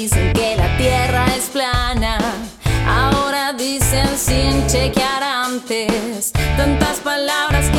dicen que la tierra es plana. Ahora dicen sin chequear antes tantas palabras